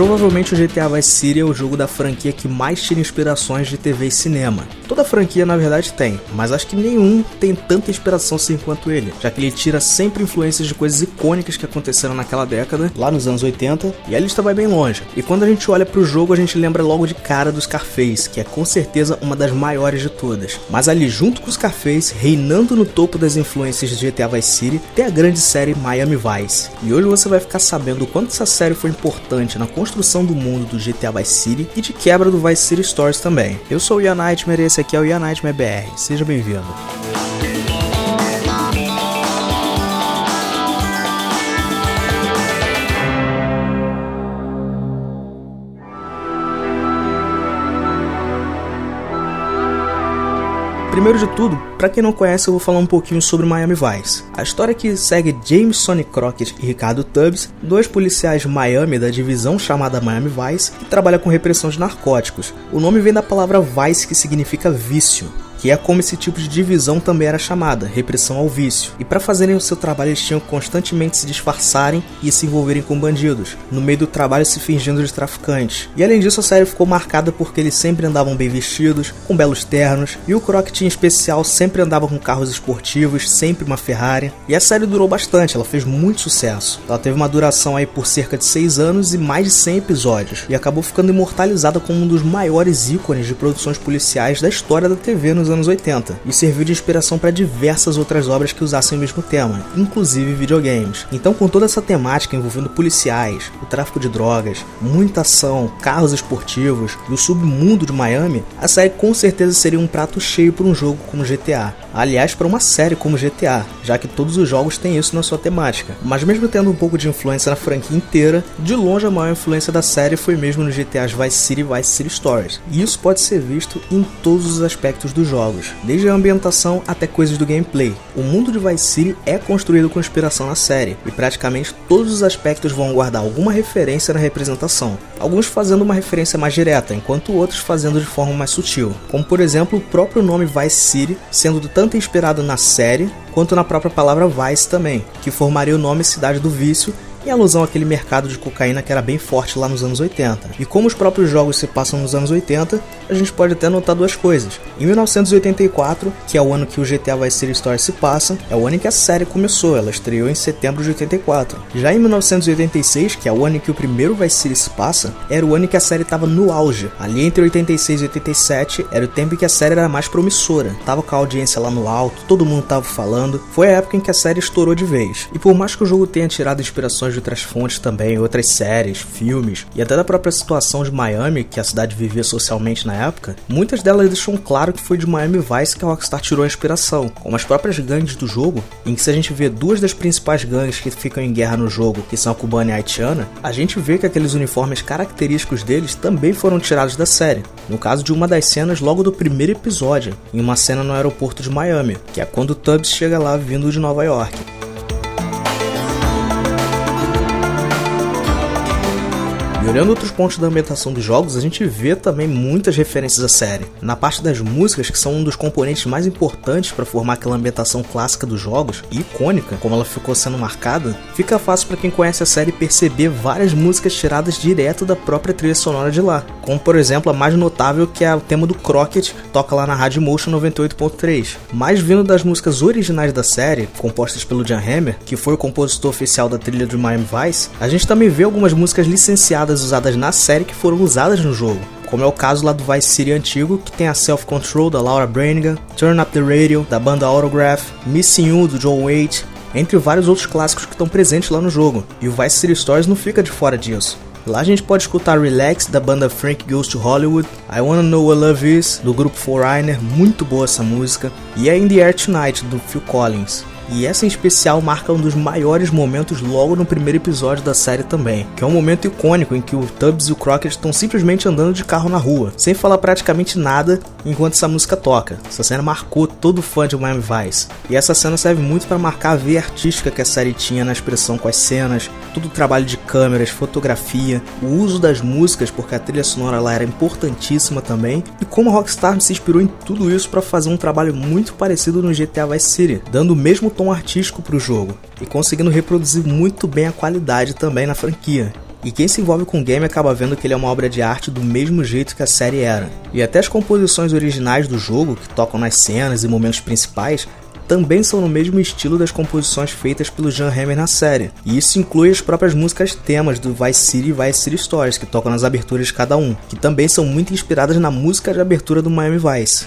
Provavelmente o GTA Vice City é o jogo da franquia que mais tira inspirações de TV e cinema. Toda franquia na verdade tem, mas acho que nenhum tem tanta inspiração assim quanto ele, já que ele tira sempre influências de coisas icônicas que aconteceram naquela década, lá nos anos 80, e a lista vai bem longe. E quando a gente olha pro jogo, a gente lembra logo de cara do Scarface, que é com certeza uma das maiores de todas. Mas ali junto com o Scarface, reinando no topo das influências de GTA Vice City, tem a grande série Miami Vice. E hoje você vai ficar sabendo o quanto essa série foi importante na construção do mundo do GTA Vice City e de quebra do Vice City Stories também. Eu sou o Ian Nightmare e esse aqui é o Ian Nightmare BR. Seja bem-vindo. Primeiro de tudo, para quem não conhece, eu vou falar um pouquinho sobre Miami Vice. A história que segue James Sonny Crockett e Ricardo Tubbs, dois policiais de Miami da divisão chamada Miami Vice, que trabalha com repressão de narcóticos. O nome vem da palavra vice, que significa vício que é como esse tipo de divisão também era chamada, repressão ao vício. E para fazerem o seu trabalho, eles tinham que constantemente se disfarçarem e se envolverem com bandidos, no meio do trabalho se fingindo de traficantes. E além disso, a série ficou marcada porque eles sempre andavam bem vestidos, com belos ternos, e o Crockett em especial sempre andava com carros esportivos, sempre uma Ferrari. E a série durou bastante, ela fez muito sucesso. Ela teve uma duração aí por cerca de 6 anos e mais de 100 episódios, e acabou ficando imortalizada como um dos maiores ícones de produções policiais da história da TV nos anos 80 e serviu de inspiração para diversas outras obras que usassem o mesmo tema, inclusive videogames. Então, com toda essa temática envolvendo policiais, o tráfico de drogas, muita ação, carros esportivos e o submundo de Miami, a série com certeza seria um prato cheio para um jogo como GTA. Aliás, para uma série como GTA, já que todos os jogos têm isso na sua temática. Mas mesmo tendo um pouco de influência na franquia inteira, de longe a maior influência da série foi mesmo no GTA's Vice City e Vice City Stories. E isso pode ser visto em todos os aspectos dos jogos desde a ambientação até coisas do gameplay. O mundo de Vice City é construído com inspiração na série, e praticamente todos os aspectos vão guardar alguma referência na representação, alguns fazendo uma referência mais direta, enquanto outros fazendo de forma mais sutil, como por exemplo o próprio nome Vice City sendo tanto inspirado na série quanto na própria palavra Vice também, que formaria o nome Cidade do Vício em alusão àquele mercado de cocaína que era bem forte lá nos anos 80. E como os próprios jogos se passam nos anos 80, a gente pode até notar duas coisas. Em 1984, que é o ano que o GTA Vice City Stories se passa, é o ano em que a série começou, ela estreou em setembro de 84. Já em 1986, que é o ano em que o primeiro Vice City se passa, era o ano em que a série estava no auge. Ali entre 86 e 87 era o tempo em que a série era mais promissora. Tava com a audiência lá no alto, todo mundo tava falando. Foi a época em que a série estourou de vez. E por mais que o jogo tenha tirado inspirações outras fontes também, outras séries, filmes e até da própria situação de Miami que a cidade vivia socialmente na época, muitas delas deixam claro que foi de Miami Vice que a Rockstar tirou a inspiração, como as próprias gangues do jogo, em que se a gente vê duas das principais gangues que ficam em guerra no jogo, que são a cubana e a haitiana, a gente vê que aqueles uniformes característicos deles também foram tirados da série. No caso de uma das cenas logo do primeiro episódio, em uma cena no aeroporto de Miami, que é quando Tubbs chega lá vindo de Nova York. Olhando outros pontos da ambientação dos jogos, a gente vê também muitas referências à série. Na parte das músicas, que são um dos componentes mais importantes para formar aquela ambientação clássica dos jogos, e icônica, como ela ficou sendo marcada, fica fácil para quem conhece a série perceber várias músicas tiradas direto da própria trilha sonora de lá. Como por exemplo a mais notável que é o tema do Crockett, toca lá na Rádio Motion 98.3. Mas vindo das músicas originais da série, compostas pelo Jan Hammer, que foi o compositor oficial da trilha de Miami Vice, a gente também vê algumas músicas licenciadas usadas na série que foram usadas no jogo. Como é o caso lá do Vice City antigo, que tem a Self Control da Laura Branigan, Turn Up the Radio da banda Autograph, Missing You do John Waite, entre vários outros clássicos que estão presentes lá no jogo. E o Vice City Stories não fica de fora disso. Lá a gente pode escutar Relax da banda Frank Goes to Hollywood, I Wanna Know What Love Is do grupo Foreigner, muito boa essa música, e a In the Air Tonight do Phil Collins. E essa em especial marca um dos maiores momentos logo no primeiro episódio da série também, que é um momento icônico em que o Tubbs e o Crockett estão simplesmente andando de carro na rua, sem falar praticamente nada enquanto essa música toca. Essa cena marcou todo fã de Miami Vice. E essa cena serve muito para marcar a veia artística que a série tinha na expressão com as cenas, todo o trabalho de câmeras, fotografia, o uso das músicas, porque a trilha sonora lá era importantíssima também, e como a Rockstar se inspirou em tudo isso para fazer um trabalho muito parecido no GTA Vice City, dando o mesmo tom artístico para o jogo e conseguindo reproduzir muito bem a qualidade também na franquia. E quem se envolve com o game acaba vendo que ele é uma obra de arte do mesmo jeito que a série era. E até as composições originais do jogo, que tocam nas cenas e momentos principais, também são no mesmo estilo das composições feitas pelo Jan Hammer na série, e isso inclui as próprias músicas temas do Vice City e Vice City Stories, que tocam nas aberturas de cada um, que também são muito inspiradas na música de abertura do Miami Vice.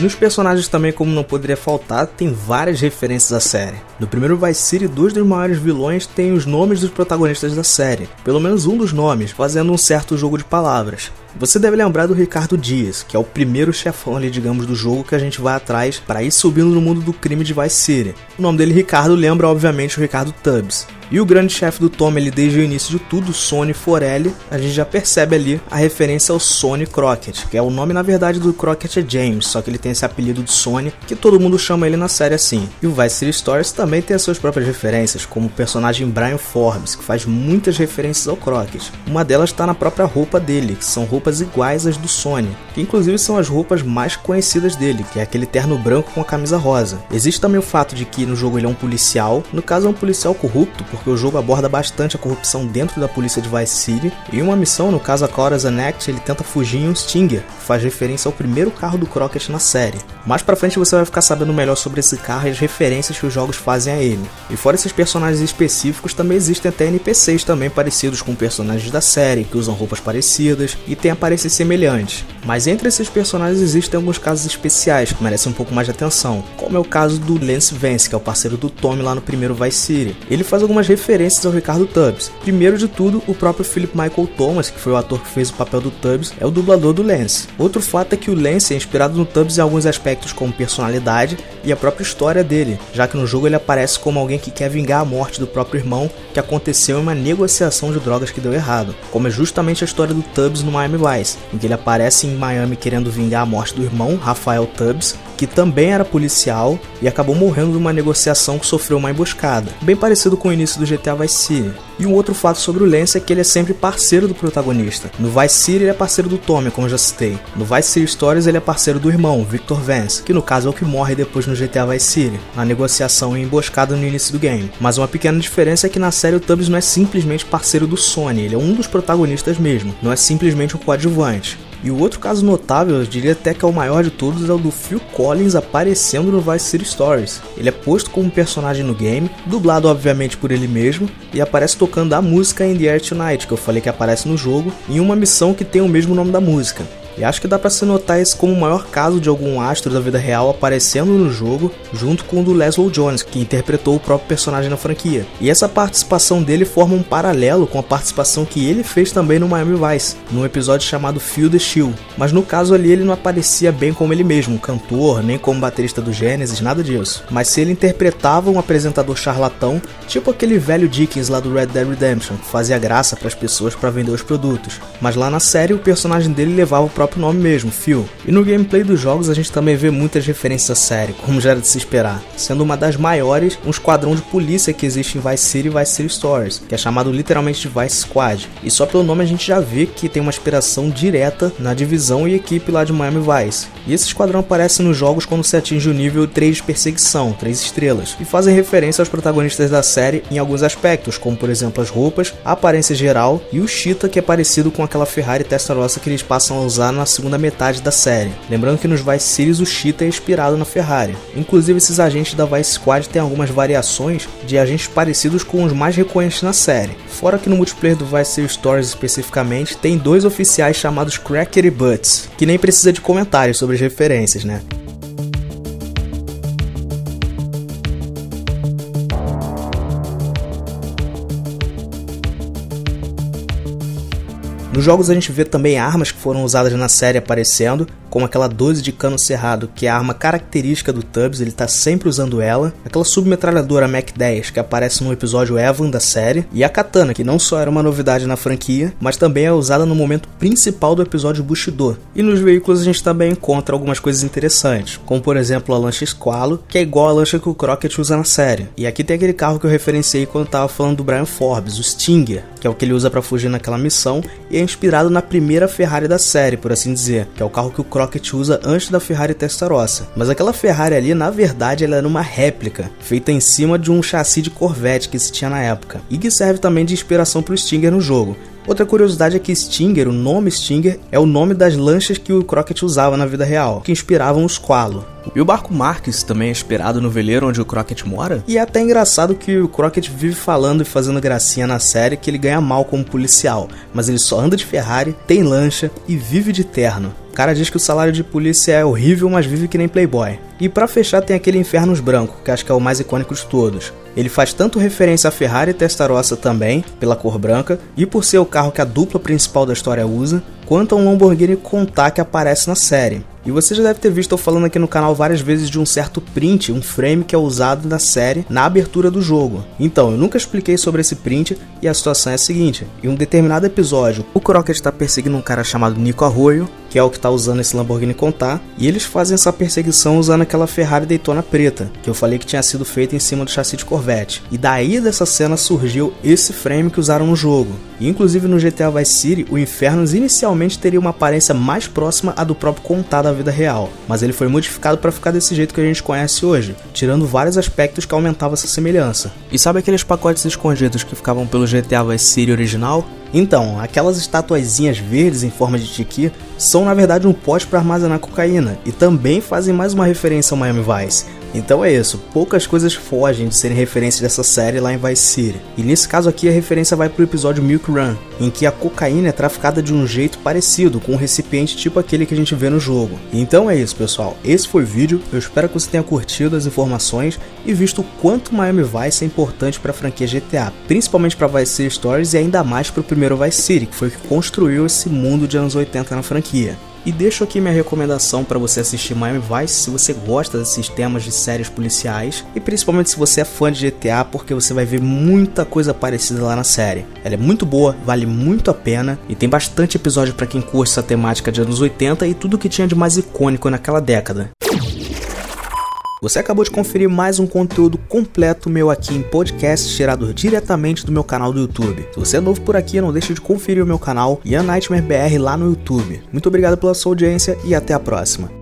Nos personagens também, como não poderia faltar, tem várias referências à série. No primeiro Vice City, dois dos maiores vilões têm os nomes dos protagonistas da série, pelo menos um dos nomes, fazendo um certo jogo de palavras. Você deve lembrar do Ricardo Dias, que é o primeiro chefão ali, digamos, do jogo que a gente vai atrás para ir subindo no mundo do crime de Vice City. O nome dele, Ricardo, lembra obviamente o Ricardo Tubbs. E o grande chefe do Tom, ele desde o início de tudo, Sony Forelli, a gente já percebe ali a referência ao Sony Crockett, que é o nome na verdade do Crockett é James, só que ele tem esse apelido de Sony, que todo mundo chama ele na série assim. E o Vice City Stories também tem as suas próprias referências, como o personagem Brian Forbes, que faz muitas referências ao Crockett. Uma delas está na própria roupa dele, que são roupas iguais às do Sony, que inclusive são as roupas mais conhecidas dele, que é aquele terno branco com a camisa rosa. Existe também o fato de que no jogo ele é um policial, no caso é um policial corrupto, porque o jogo aborda bastante a corrupção dentro da polícia de Vice City, e uma missão, no caso a Cora's Act, ele tenta fugir em um Stinger, que faz referência ao primeiro carro do Crockett na série. Mais pra frente você vai ficar sabendo melhor sobre esse carro e as referências que os jogos fazem a ele. E fora esses personagens específicos, também existem até NPCs também parecidos com personagens da série, que usam roupas parecidas e têm aparências semelhantes. Mas entre esses personagens existem alguns casos especiais que merecem um pouco mais de atenção, como é o caso do Lance Vance, que é o parceiro do Tommy lá no primeiro Vice City. Ele faz algumas referências ao Ricardo Tubbs. Primeiro de tudo, o próprio Philip Michael Thomas, que foi o ator que fez o papel do Tubbs, é o dublador do Lance. Outro fato é que o Lance é inspirado no Tubbs em alguns aspectos como personalidade e a própria história dele, já que no jogo ele aparece como alguém que quer vingar a morte do próprio irmão que aconteceu em uma negociação de drogas que deu errado, como é justamente a história do Tubbs no Miami Vice, em que ele aparece em Miami querendo vingar a morte do irmão, Rafael Tubbs, que também era policial e acabou morrendo numa negociação que sofreu uma emboscada, bem parecido com o início do GTA Vice City. E um outro fato sobre o Lance é que ele é sempre parceiro do protagonista. No Vice City ele é parceiro do Tommy, como já citei. No Vice City Stories ele é parceiro do irmão, Victor Vance, que no caso é o que morre depois no GTA Vice City, na negociação e emboscada no início do game. Mas uma pequena diferença é que na série o Tubbs não é simplesmente parceiro do Sony, ele é um dos protagonistas mesmo, não é simplesmente um coadjuvante. E o outro caso notável, eu diria até que é o maior de todos, é o do Phil Collins aparecendo no Vice City Stories. Ele é posto como personagem no game, dublado obviamente por ele mesmo, e aparece tocando a música In the Air Tonight, que eu falei que aparece no jogo, em uma missão que tem o mesmo nome da música. E acho que dá para se notar esse como o maior caso de algum astro da vida real aparecendo no jogo, junto com o do Leslie Jones, que interpretou o próprio personagem na franquia. E essa participação dele forma um paralelo com a participação que ele fez também no Miami Vice, num episódio chamado Feel the Chill. Mas no caso ali ele não aparecia bem como ele mesmo, cantor, nem como baterista do Genesis, nada disso. Mas se ele interpretava um apresentador charlatão, tipo aquele velho Dickens lá do Red Dead Redemption, que fazia graça para as pessoas para vender os produtos. Mas lá na série o personagem dele levava o próprio próprio nome mesmo, Phil. E no gameplay dos jogos a gente também vê muitas referências à série, como já era de se esperar, sendo uma das maiores um esquadrão de polícia que existe em Vice City e Vice City Stories, que é chamado literalmente de Vice Squad. E só pelo nome a gente já vê que tem uma inspiração direta na divisão e equipe lá de Miami Vice. E esse esquadrão aparece nos jogos quando se atinge o nível 3 de perseguição, 3 estrelas, e fazem referência aos protagonistas da série em alguns aspectos, como por exemplo as roupas, a aparência geral e o Cheetah que é parecido com aquela Ferrari Testarossa que eles passam a usar na segunda metade da série. Lembrando que nos Vice Cities o Cheetah é inspirado na Ferrari. Inclusive esses agentes da Vice Squad têm algumas variações de agentes parecidos com os mais reconhecidos na série. Fora que no multiplayer do Vice City Stories especificamente, tem dois oficiais chamados Cracker e Butts, que nem precisa de comentários sobre as referências, né? Nos jogos a gente vê também armas que foram usadas na série aparecendo, como aquela 12 de cano cerrado, que é a arma característica do Tubbs, ele tá sempre usando ela, aquela submetralhadora Mac 10 que aparece no episódio Evan da série, e a katana, que não só era uma novidade na franquia, mas também é usada no momento principal do episódio Bushido. E nos veículos a gente também encontra algumas coisas interessantes, como por exemplo a lancha Squalo, que é igual a lancha que o Crockett usa na série. E aqui tem aquele carro que eu referenciei quando tava falando do Brian Forbes, o Stinger, que é o que ele usa para fugir naquela missão, e é inspirado na primeira Ferrari da série, por assim dizer, que é o carro que o Crockett usa antes da Ferrari Testarossa. Mas aquela Ferrari ali, na verdade, ela era uma réplica, feita em cima de um chassi de Corvette que se tinha na época, e que serve também de inspiração para o Stinger no jogo. Outra curiosidade é que Stinger, o nome Stinger, é o nome das lanchas que o Crockett usava na vida real, que inspiravam o Squalo. E o barco Marques também é inspirado no veleiro onde o Crockett mora? E é até engraçado que o Crockett vive falando e fazendo gracinha na série que ele ganha mal como policial, mas ele só anda de Ferrari, tem lancha e vive de terno. Cara diz que o salário de polícia é horrível, mas vive que nem playboy. E para fechar tem aquele Infernos Branco, que acho que é o mais icônico de todos. Ele faz tanto referência à Ferrari Testarossa também, pela cor branca, e por ser o carro que a dupla principal da história usa, quanto a um Lamborghini Contar que aparece na série. E você já deve ter visto eu falando aqui no canal várias vezes de um certo print, um frame que é usado na série na abertura do jogo. Então, eu nunca expliquei sobre esse print e a situação é a seguinte: em um determinado episódio, o Crockett está perseguindo um cara chamado Nico Arroyo, que é o que está usando esse Lamborghini Contar, e eles fazem essa perseguição usando aquela Ferrari Daytona preta, que eu falei que tinha sido feita em cima do chassi de Corvette. E daí dessa cena surgiu esse frame que usaram no jogo. E, inclusive no GTA Vice City, o Infernos inicialmente teria uma aparência mais próxima à do próprio Contar da vida real, mas ele foi modificado para ficar desse jeito que a gente conhece hoje, tirando vários aspectos que aumentavam essa semelhança. E sabe aqueles pacotes escondidos que ficavam pelo GTA Vice City original? Então, aquelas estatuazinhas verdes em forma de tiqui são na verdade um pote para armazenar cocaína e também fazem mais uma referência ao Miami Vice. Então é isso, poucas coisas fogem de serem referências dessa série lá em Vice City. E nesse caso aqui a referência vai pro episódio Milk Run, em que a cocaína é traficada de um jeito parecido, com um recipiente tipo aquele que a gente vê no jogo. Então é isso, pessoal. Esse foi o vídeo. Eu espero que você tenha curtido as informações e visto o quanto Miami Vice é importante para a franquia GTA, principalmente para Vice City Stories e ainda mais para o primeiro Vice City, que foi o que construiu esse mundo de anos 80 na franquia. E deixo aqui minha recomendação para você assistir Miami Vice se você gosta desses temas de séries policiais e principalmente se você é fã de GTA, porque você vai ver muita coisa parecida lá na série. Ela é muito boa, vale muito a pena e tem bastante episódio para quem curte essa temática de anos 80 e tudo que tinha de mais icônico naquela década. Você acabou de conferir mais um conteúdo completo meu aqui em podcast tirado diretamente do meu canal do YouTube. Se você é novo por aqui, não deixe de conferir o meu canal Ian Nightmare BR lá no YouTube. Muito obrigado pela sua audiência e até a próxima.